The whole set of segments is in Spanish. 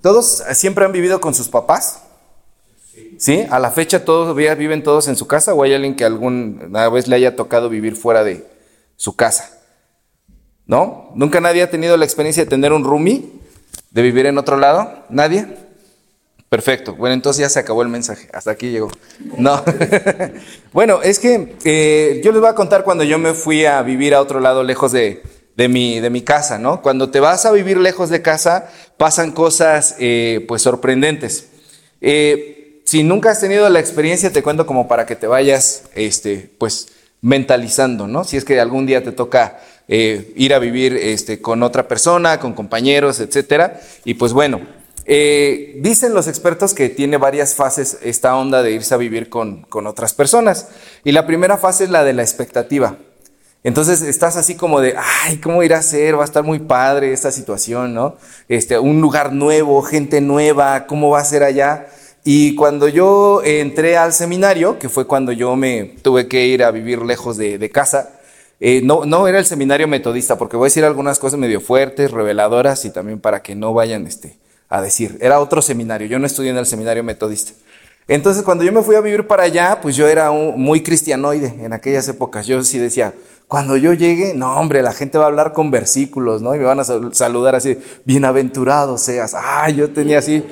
¿Todos siempre han vivido con sus papás? ¿Sí? ¿A la fecha todos viven todos en su casa o hay alguien que alguna vez le haya tocado vivir fuera de su casa? ¿No? ¿Nunca nadie ha tenido la experiencia de tener un roomie? ¿De vivir en otro lado? ¿Nadie? Perfecto. Bueno, entonces ya se acabó el mensaje. Hasta aquí llegó. No. bueno, es que eh, yo les voy a contar cuando yo me fui a vivir a otro lado lejos de, de mi, de mi casa, ¿no? Cuando te vas a vivir lejos de casa, pasan cosas eh, pues sorprendentes. Eh, si nunca has tenido la experiencia, te cuento como para que te vayas, este, pues, mentalizando, ¿no? Si es que algún día te toca eh, ir a vivir este, con otra persona, con compañeros, etcétera. Y pues bueno, dicen los expertos que tiene varias fases esta onda de irse a vivir con, con otras personas. Y la primera fase es la de la expectativa. Entonces estás así como de, ay, ¿cómo irá a ser? Va a estar muy padre esta situación, ¿no? Este, un lugar nuevo, gente nueva, ¿cómo va a ser allá? Y cuando yo entré al seminario, que fue cuando yo me tuve que ir a vivir lejos de, casa, eh, no, no era el seminario metodista, porque voy a decir algunas cosas medio fuertes, reveladoras y también para que no vayan este, a decir. Era otro seminario, yo no estudié en el seminario metodista. Entonces, cuando yo me fui a vivir para allá, pues yo era un, muy cristianoide en aquellas épocas. Yo sí decía, cuando yo llegue, no, hombre, la gente va a hablar con versículos, ¿no? Y me van a saludar así, bienaventurado seas. Ah, yo tenía así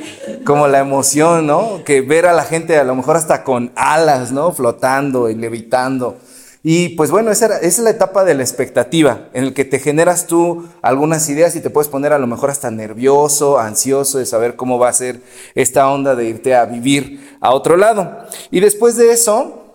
como la emoción, ¿no? Que ver a la gente a lo mejor hasta con alas, ¿no? Flotando y levitando. Y pues bueno, esa, es la etapa de la expectativa, en el que te generas tú algunas ideas y te puedes poner a lo mejor hasta nervioso, ansioso de saber cómo va a ser esta onda de irte a vivir a otro lado. Y después de eso,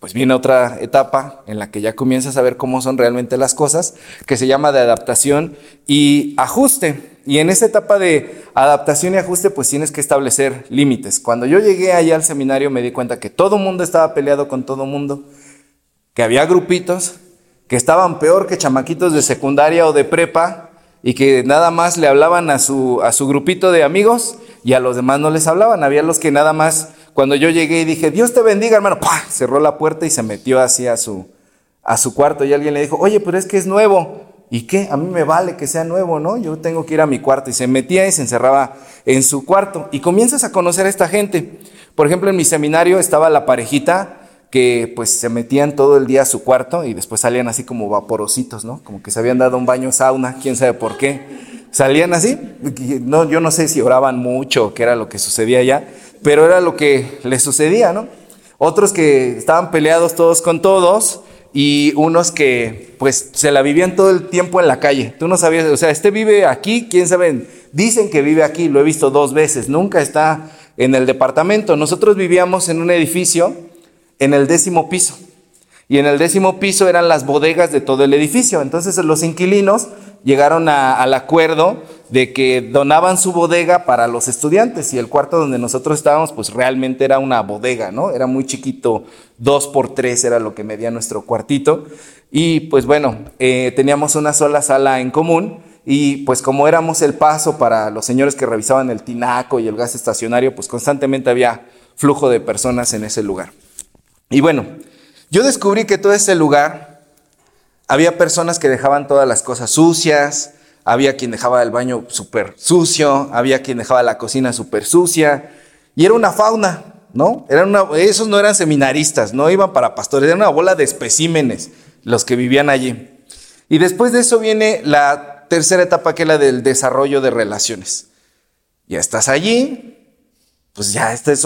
pues viene otra etapa en la que ya comienzas a ver cómo son realmente las cosas, que se llama de adaptación y ajuste. Y en esa etapa de adaptación y ajuste, pues tienes que establecer límites. Cuando yo llegué allá al seminario me di cuenta que todo mundo estaba peleado con todo mundo que había grupitos que estaban peor que chamaquitos de secundaria o de prepa y que nada más le hablaban a su, a su grupito de amigos y a los demás no les hablaban. Había los que nada más, cuando yo llegué y dije, Dios te bendiga, hermano, ¡pah! cerró la puerta y se metió así a su, a su cuarto y alguien le dijo, oye, pero es que es nuevo. ¿Y qué? A mí me vale que sea nuevo, ¿no? Yo tengo que ir a mi cuarto. Y se metía y se encerraba en su cuarto. Y comienzas a conocer a esta gente. Por ejemplo, en mi seminario estaba la parejita que pues se metían todo el día a su cuarto y después salían así como vaporositos, ¿no? Como que se habían dado un baño sauna, quién sabe por qué. Salían así, no, yo no sé si oraban mucho o qué era lo que sucedía allá, pero era lo que les sucedía, ¿no? Otros que estaban peleados todos con todos y unos que pues se la vivían todo el tiempo en la calle. Tú no sabías, o sea, este vive aquí, quién sabe, dicen que vive aquí, lo he visto dos veces, nunca está en el departamento. Nosotros vivíamos en un edificio en el décimo piso. Y en el décimo piso eran las bodegas de todo el edificio. Entonces los inquilinos llegaron al acuerdo de que donaban su bodega para los estudiantes y el cuarto donde nosotros estábamos pues realmente era una bodega, ¿no? Era muy chiquito, dos por tres era lo que medía nuestro cuartito y pues bueno, eh, teníamos una sola sala en común y pues como éramos el paso para los señores que revisaban el tinaco y el gas estacionario, pues constantemente había flujo de personas en ese lugar. Y bueno, yo descubrí que todo ese lugar había personas que dejaban todas las cosas sucias, había quien dejaba el baño súper sucio, había quien dejaba la cocina súper sucia, y era una fauna, ¿no? Era una, esos no eran seminaristas, no iban para pastores, era una bola de especímenes los que vivían allí. Y después de eso viene la tercera etapa, que es la del desarrollo de relaciones. Ya estás allí, pues ya estos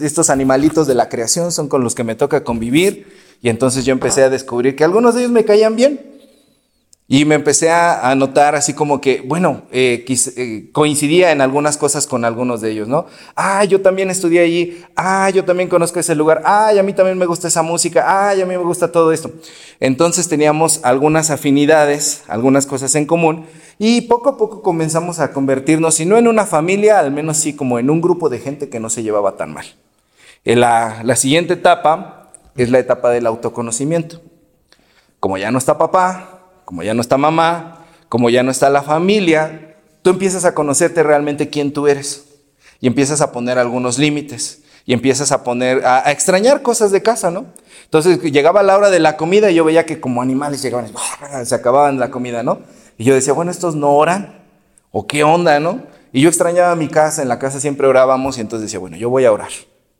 estos animalitos de la creación son con los que me toca convivir. Y entonces yo empecé a descubrir que algunos de ellos me caían bien. Y me empecé a, notar así como que, bueno, eh, eh, coincidía en algunas cosas con algunos de ellos, ¿no? Ah, yo también estudié allí. Ah, yo también conozco ese lugar. Ah, a mí también me gusta esa música. Ah, a mí me gusta todo esto. Entonces teníamos algunas afinidades, algunas cosas en común. Y poco a poco comenzamos a convertirnos, si no en una familia, al menos sí como en un grupo de gente que no se llevaba tan mal. Eh, la, la siguiente etapa es la etapa del autoconocimiento. Como ya no está papá, como ya no está mamá, como ya no está la familia, tú empiezas a conocerte realmente quién tú eres y empiezas a poner algunos límites y empiezas a poner, a, extrañar cosas de casa, ¿no? Entonces llegaba la hora de la comida y yo veía que como animales llegaban se acababan la comida, ¿no? Y yo decía, bueno, estos no oran, o qué onda, ¿no? Y yo extrañaba mi casa, en la casa siempre orábamos y entonces decía, bueno, yo voy a orar,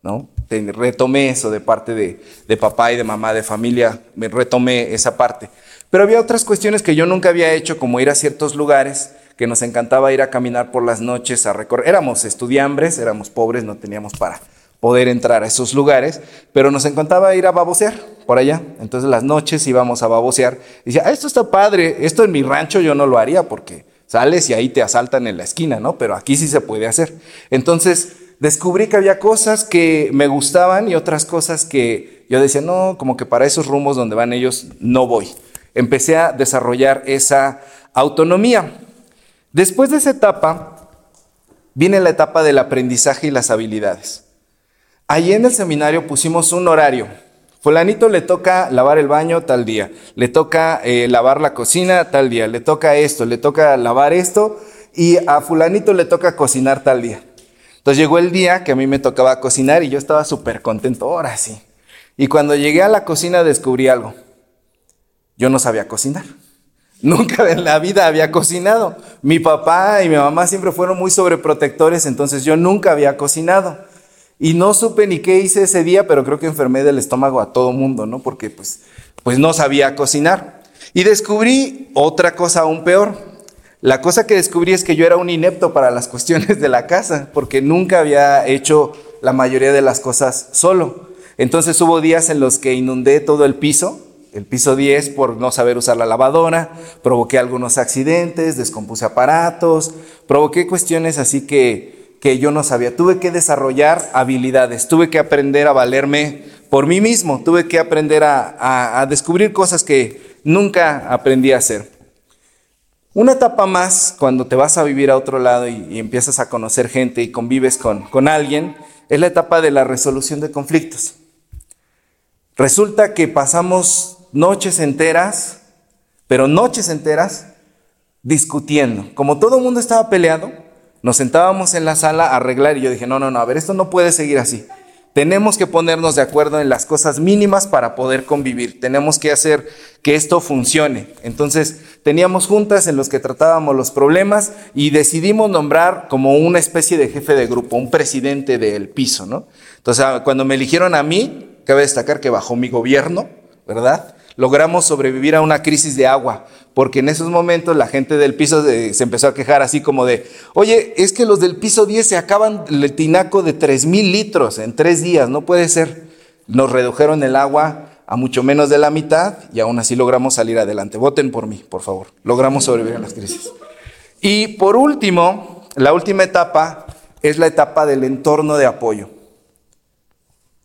¿no? Retomé eso de parte de, de papá y de mamá, de familia, me retomé esa parte. Pero había otras cuestiones que yo nunca había hecho, como ir a ciertos lugares, que nos encantaba ir a caminar por las noches, a recorrer. Éramos estudiambres, éramos pobres, no teníamos para poder entrar a esos lugares, pero nos encantaba ir a babosear por allá. Entonces las noches íbamos a babosear. Y decía, ah, esto está padre, esto en mi rancho yo no lo haría porque sales y ahí te asaltan en la esquina, ¿no? Pero aquí sí se puede hacer. Entonces descubrí que había cosas que me gustaban y otras cosas que yo decía, no, como que para esos rumos donde van ellos no voy. Empecé a desarrollar esa autonomía. Después de esa etapa, viene la etapa del aprendizaje y las habilidades. Allí en el seminario pusimos un horario. Fulanito le toca lavar el baño tal día, le toca eh, lavar la cocina tal día, le toca esto, le toca lavar esto y a fulanito le toca cocinar tal día. Entonces llegó el día que a mí me tocaba cocinar y yo estaba súper contento, ahora sí. Y cuando llegué a la cocina descubrí algo. Yo no sabía cocinar. Nunca en la vida había cocinado. Mi papá y mi mamá siempre fueron muy sobreprotectores, entonces yo nunca había cocinado. Y no supe ni qué hice ese día, pero creo que enfermé del estómago a todo mundo, ¿no? Porque pues, pues no sabía cocinar. Y descubrí otra cosa aún peor. La cosa que descubrí es que yo era un inepto para las cuestiones de la casa, porque nunca había hecho la mayoría de las cosas solo. Entonces hubo días en los que inundé todo el piso, el piso 10 por no saber usar la lavadora, provoqué algunos accidentes, descompuse aparatos, provoqué cuestiones así que que yo no sabía. Tuve que desarrollar habilidades, tuve que aprender a valerme por mí mismo, tuve que aprender a, descubrir cosas que nunca aprendí a hacer. Una etapa más, cuando te vas a vivir a otro lado y, empiezas a conocer gente y convives con, con alguien, es la etapa de la resolución de conflictos. Resulta que pasamos noches enteras, pero noches enteras, discutiendo. Como todo el mundo estaba peleado, nos sentábamos en la sala a arreglar y yo dije, no, no, no, a ver, esto no puede seguir así. Tenemos que ponernos de acuerdo en las cosas mínimas para poder convivir. Tenemos que hacer que esto funcione. Entonces, teníamos juntas en los que tratábamos los problemas y decidimos nombrar como una especie de jefe de grupo, un presidente del piso, ¿no? Entonces, ah, cuando me eligieron a mí, cabe destacar que bajo mi gobierno, ¿verdad? Logramos sobrevivir a una crisis de agua porque en esos momentos la gente del piso se empezó a quejar así como de, oye, es que los del piso 10 se acaban el tinaco de 3 mil litros en tres días, no puede ser. Nos redujeron el agua a mucho menos de la mitad y aún así logramos salir adelante. Voten por mí, por favor. Logramos sobrevivir a las crisis. Y por último, la última etapa es la etapa del entorno de apoyo.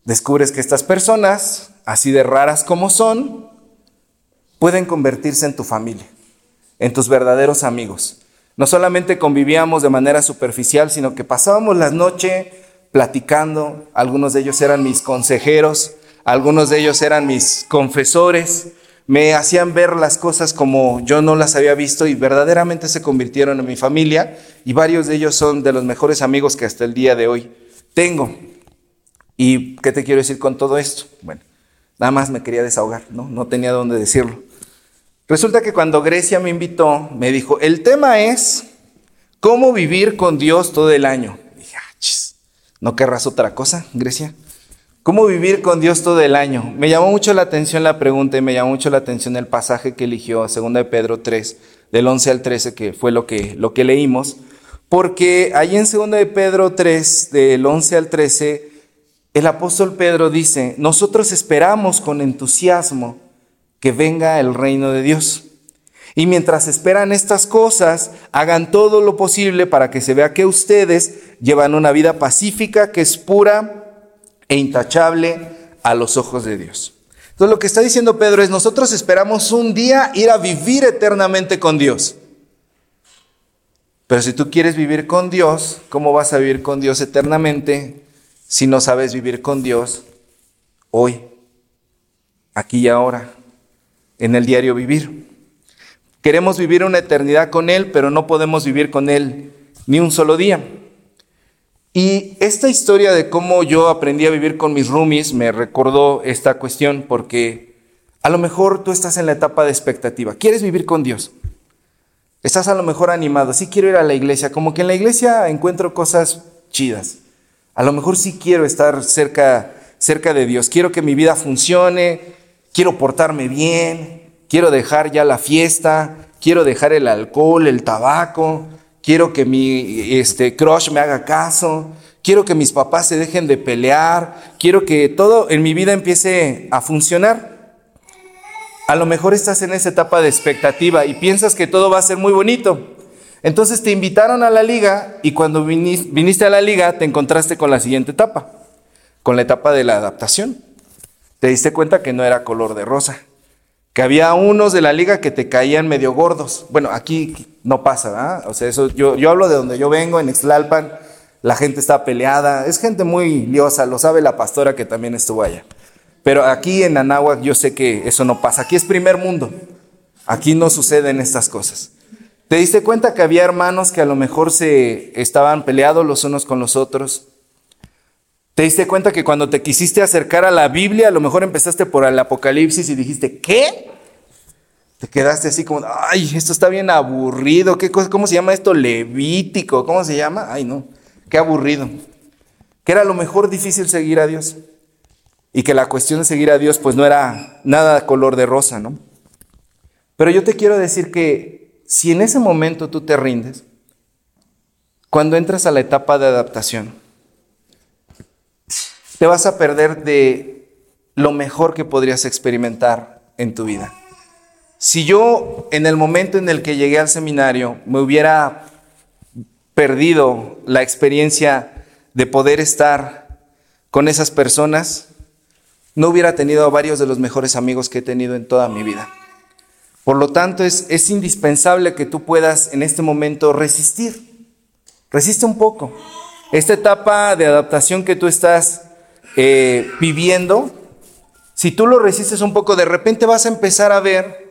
Descubres que estas personas, así de raras como son, pueden convertirse en tu familia, en tus verdaderos amigos. No solamente convivíamos de manera superficial, sino que pasábamos la noche platicando, algunos de ellos eran mis consejeros, algunos de ellos eran mis confesores, me hacían ver las cosas como yo no las había visto y verdaderamente se convirtieron en mi familia y varios de ellos son de los mejores amigos que hasta el día de hoy tengo. ¿Y qué te quiero decir con todo esto? Bueno, nada más me quería desahogar, ¿no? No tenía dónde decirlo. Resulta que cuando Grecia me invitó, me dijo, el tema es cómo vivir con Dios todo el año. dije, ah, ¿no querrás otra cosa, Grecia? ¿Cómo vivir con Dios todo el año? Me llamó mucho la atención la pregunta y me llamó mucho la atención el pasaje que eligió, 2 de Pedro 3, del 11 al 13, que fue lo que, lo que leímos, porque ahí en 2 de Pedro 3, del 11 al 13, el apóstol Pedro dice, nosotros esperamos con entusiasmo que venga el reino de Dios. Y mientras esperan estas cosas, hagan todo lo posible para que se vea que ustedes llevan una vida pacífica que es pura e intachable a los ojos de Dios. Entonces lo que está diciendo Pedro es, nosotros esperamos un día ir a vivir eternamente con Dios. Pero si tú quieres vivir con Dios, ¿cómo vas a vivir con Dios eternamente si no sabes vivir con Dios hoy, aquí y ahora? En el diario vivir. Queremos vivir una eternidad con Él, pero no podemos vivir con Él ni un solo día. Y esta historia de cómo yo aprendí a vivir con mis roomies me recordó esta cuestión porque a lo mejor tú estás en la etapa de expectativa. ¿Quieres vivir con Dios? Estás a lo mejor animado, sí quiero ir a la iglesia, como que en la iglesia encuentro cosas chidas. A lo mejor sí quiero estar cerca, cerca de Dios, quiero que mi vida funcione, quiero portarme bien, quiero dejar ya la fiesta, quiero dejar el alcohol, el tabaco, quiero que mi este, crush me haga caso, quiero que mis papás se dejen de pelear, quiero que todo en mi vida empiece a funcionar. A lo mejor estás en esa etapa de expectativa y piensas que todo va a ser muy bonito. Entonces te invitaron a la liga y cuando viniste a la liga te encontraste con la siguiente etapa, con la etapa de la adaptación. Te diste cuenta que no era color de rosa, que había unos de la liga que te caían medio gordos. Bueno, aquí no pasa, ¿verdad? O sea, eso, yo, yo hablo de donde yo vengo, en Extlalpan, la gente está peleada, es gente muy liosa, lo sabe la pastora que también estuvo allá. Pero aquí en Anáhuac yo sé que eso no pasa. Aquí es primer mundo. Aquí no suceden estas cosas. ¿Te diste cuenta que había hermanos que a lo mejor se estaban peleados los unos con los otros? ¿Te diste cuenta que cuando te quisiste acercar a la Biblia, a lo mejor empezaste por el Apocalipsis y dijiste, ¿qué? Te quedaste así como, ay, esto está bien aburrido. ¿Qué cosa, ¿Cómo se llama esto? Levítico. ¿Cómo se llama? Ay, no, qué aburrido. Que era a lo mejor difícil seguir a Dios y que la cuestión de seguir a Dios pues no era nada color de rosa, ¿no? Pero yo te quiero decir que si en ese momento tú te rindes, cuando entras a la etapa de adaptación, te vas a perder de lo mejor que podrías experimentar en tu vida. Si yo en el momento en el que llegué al seminario me hubiera perdido la experiencia de poder estar con esas personas, no hubiera tenido a varios de los mejores amigos que he tenido en toda mi vida. Por lo tanto, es, es indispensable que tú puedas en este momento resistir. Resiste un poco. Esta etapa de adaptación que tú estás eh, viviendo, si tú lo resistes un poco, de repente vas a empezar a ver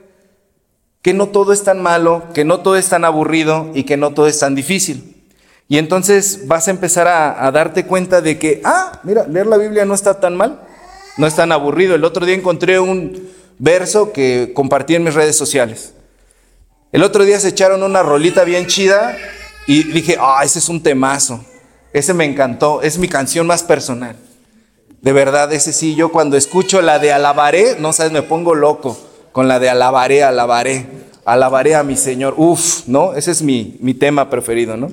que no todo es tan malo, que no todo es tan aburrido y que no todo es tan difícil. Y entonces vas a empezar a, a darte cuenta de que, ah, mira, leer la Biblia no está tan mal no es tan aburrido. El otro día encontré un verso que compartí en mis redes sociales. El otro día se echaron una rolita bien chida y dije, ah, ese es un temazo. Ese me encantó, es mi canción más personal. De verdad, ese sí, yo cuando escucho la de alabaré, no sabes, me pongo loco con la de alabaré, alabaré, alabaré a mi Señor. Uf, ¿no? Ese es mi, mi tema preferido, ¿no?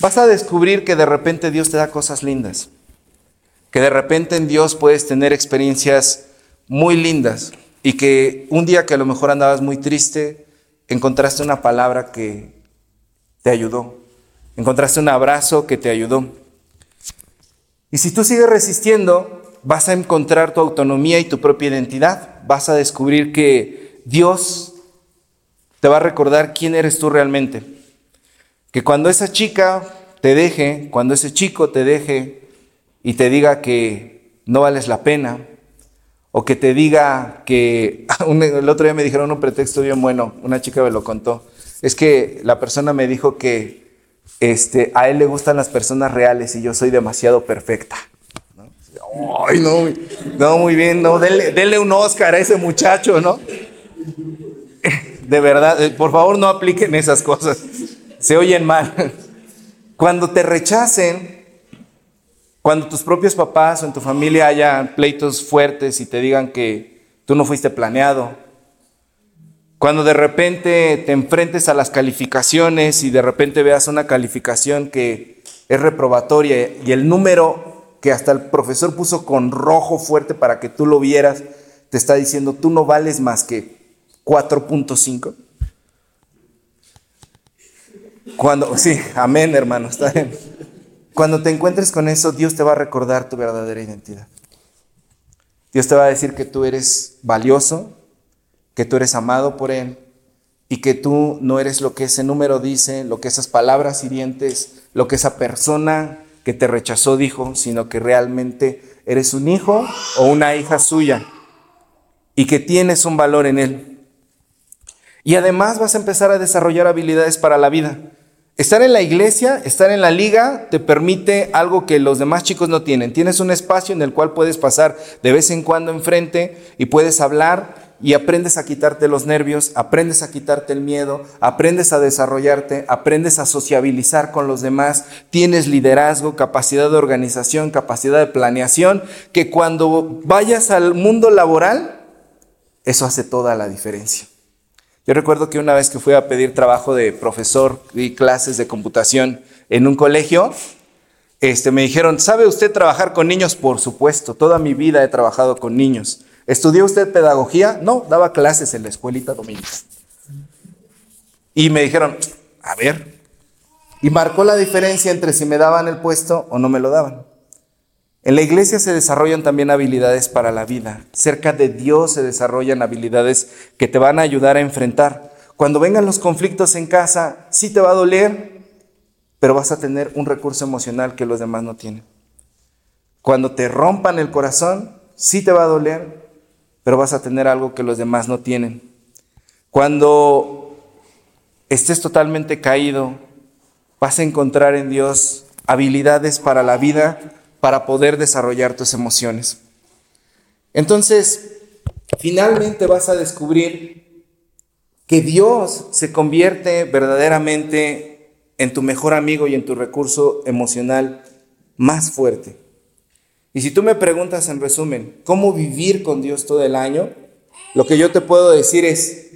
Vas a descubrir que de repente Dios te da cosas lindas que de repente en Dios puedes tener experiencias muy lindas y que un día que a lo mejor andabas muy triste, encontraste una palabra que te ayudó, encontraste un abrazo que te ayudó. Y si tú sigues resistiendo, vas a encontrar tu autonomía y tu propia identidad, vas a descubrir que Dios te va a recordar quién eres tú realmente. Que cuando esa chica te deje, cuando ese chico te deje, y te diga que no vales la pena, o que te diga que, el otro día me dijeron un pretexto bien bueno, una chica me lo contó, es que la persona me dijo que este, a él le gustan las personas reales y yo soy demasiado perfecta. Ay, no, no, muy bien, no, denle, un Oscar a ese muchacho, ¿no? De verdad, eh, por favor no apliquen esas cosas, se oyen mal. Cuando te rechacen, cuando tus propios papás o en tu familia haya pleitos fuertes y te digan que tú no fuiste planeado. Cuando de repente te enfrentes a las calificaciones y de repente veas una calificación que es reprobatoria y el número que hasta el profesor puso con rojo fuerte para que tú lo vieras, te está diciendo tú no vales más que 4.5. Cuando, sí, amén hermano, está bien. Cuando te encuentres con eso, Dios te va a recordar tu verdadera identidad. Dios te va a decir que tú eres valioso, que tú eres amado por Él y que tú no eres lo que ese número dice, lo que esas palabras hirientes, lo que esa persona que te rechazó dijo, sino que realmente eres un hijo o una hija suya y que tienes un valor en Él. Y además vas a empezar a desarrollar habilidades para la vida. Estar en la iglesia, estar en la liga, te permite algo que los demás chicos no tienen. Tienes un espacio en el cual puedes pasar de vez en cuando enfrente y puedes hablar y aprendes a quitarte los nervios, aprendes a quitarte el miedo, aprendes a desarrollarte, aprendes a sociabilizar con los demás, tienes liderazgo, capacidad de organización, capacidad de planeación, que cuando vayas al mundo laboral, eso hace toda la diferencia. Yo recuerdo que una vez que fui a pedir trabajo de profesor y clases de computación en un colegio, este, me dijeron, ¿sabe usted trabajar con niños? Por supuesto, toda mi vida he trabajado con niños. ¿Estudió usted pedagogía? No, daba clases en la escuelita dominical. Y me dijeron, a ver. Y marcó la diferencia entre si me daban el puesto o no me lo daban. En la iglesia se desarrollan también habilidades para la vida. Cerca de Dios se desarrollan habilidades que te van a ayudar a enfrentar. Cuando vengan los conflictos en casa, sí te va a doler, pero vas a tener un recurso emocional que los demás no tienen. Cuando te rompan el corazón, sí te va a doler, pero vas a tener algo que los demás no tienen. Cuando estés totalmente caído, vas a encontrar en Dios habilidades para la vida, para poder desarrollar tus emociones. Entonces, finalmente vas a descubrir que Dios se convierte verdaderamente en tu mejor amigo y en tu recurso emocional más fuerte. Y si tú me preguntas en resumen, ¿cómo vivir con Dios todo el año? Lo que yo te puedo decir es,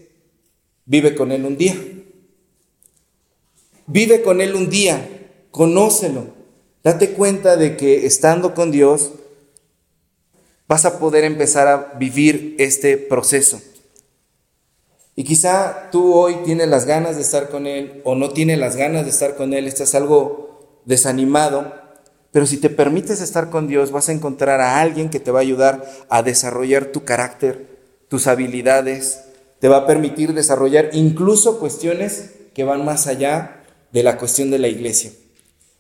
vive con Él un día. Vive con Él un día, conócelo. Date cuenta de que estando con Dios vas a poder empezar a vivir este proceso. Y quizá tú hoy tienes las ganas de estar con Él o no tienes las ganas de estar con Él, estás algo desanimado pero si te permites estar con Dios, vas a encontrar a alguien que te va a ayudar a desarrollar tu carácter, tus habilidades, te va a permitir desarrollar incluso cuestiones que van más allá de la cuestión de la iglesia.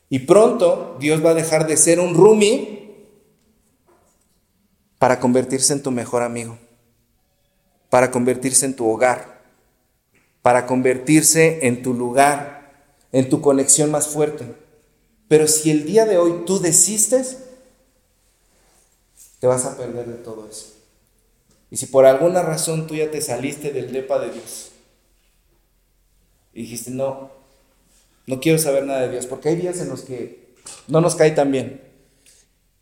Y pronto Dios va a dejar de ser un roomie para convertirse en tu mejor amigo, para convertirse en tu hogar, para convertirse en tu lugar, en tu conexión más fuerte. Pero si el día de hoy tú desistes, te vas a perder de todo eso. Y si por alguna razón tú ya te saliste del depa de Dios y dijiste, no, no quiero saber nada de Dios, porque hay días en los que no nos cae tan bien.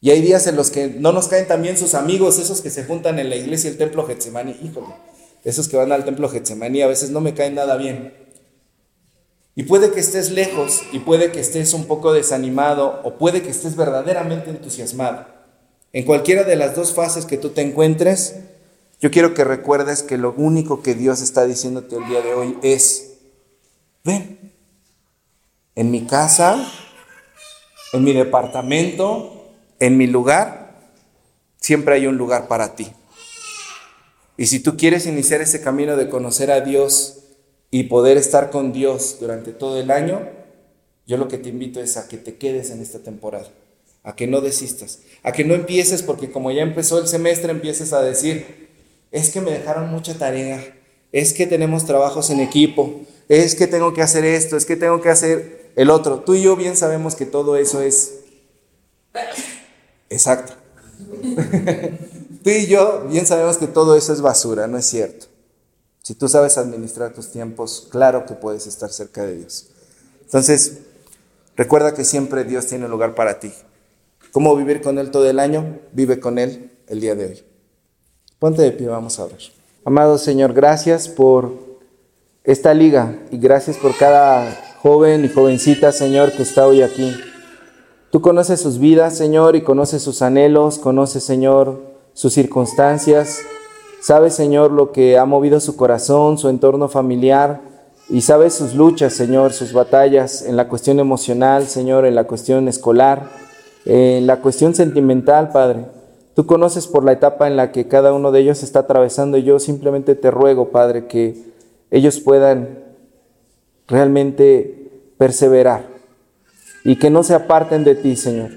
Y hay días en los que no nos caen tan sus amigos, esos que se juntan en la iglesia, el templo Getsemani. Híjole, esos que van al templo Getsemani a veces no me caen nada bien. Y puede que estés lejos y puede que estés un poco desanimado o puede que estés verdaderamente entusiasmado. En cualquiera de las dos fases que tú te encuentres, yo quiero que recuerdes que lo único que Dios está diciéndote el día de hoy es, ven, en mi casa, en mi departamento, en mi lugar, siempre hay un lugar para ti. Y si tú quieres iniciar ese camino de conocer a Dios, y poder estar con Dios durante todo el año, yo lo que te invito es a que te quedes en esta temporada, a que no desistas, a que no empieces porque como ya empezó el semestre empieces a decir, es que me dejaron mucha tarea, es que tenemos trabajos en equipo, es que tengo que hacer esto, es que tengo que hacer el otro. Tú y yo bien sabemos que todo eso es exacto. Tú y yo bien sabemos que todo eso es basura, no es cierto. Si tú sabes administrar tus tiempos, claro que puedes estar cerca de Dios. Entonces, recuerda que siempre Dios tiene un lugar para ti. ¿Cómo vivir con Él todo el año? Vive con Él el día de hoy. Ponte de pie, vamos a ver. Amado Señor, gracias por esta liga y gracias por cada joven y jovencita, Señor, que está hoy aquí. Tú conoces sus vidas, Señor, y conoces sus anhelos, conoces, Señor, sus circunstancias. Sabes, Señor, lo que ha movido su corazón, su entorno familiar, y sabes sus luchas, Señor, sus batallas en la cuestión emocional, Señor, en la cuestión escolar, en la cuestión sentimental, Padre. Tú conoces por la etapa en la que cada uno de ellos está atravesando y yo simplemente te ruego, Padre, que ellos puedan realmente perseverar y que no se aparten de ti, Señor.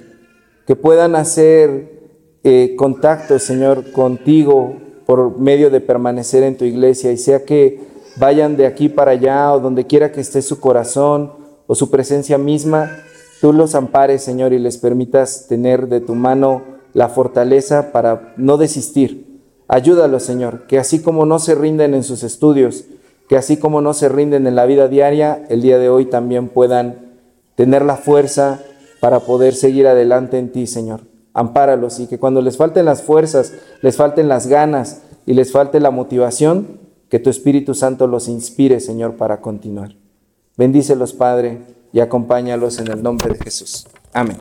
Que puedan hacer eh, contacto, Señor, contigo por medio de permanecer en tu iglesia y sea que vayan de aquí para allá o donde quiera que esté su corazón o su presencia misma, tú los ampares, Señor, y les permitas tener de tu mano la fortaleza para no desistir Ayúdalos, Señor, que así como no se rinden en sus estudios, que así como no se rinden en la vida diaria, el día de hoy también puedan tener la fuerza para poder seguir adelante en ti, Señor. Ampáralos y que cuando les falten las fuerzas, les falten las ganas y les falte la motivación, que tu Espíritu Santo los inspire, Señor, para continuar. Bendícelos, Padre, y acompáñalos en el nombre de Jesús. Amén.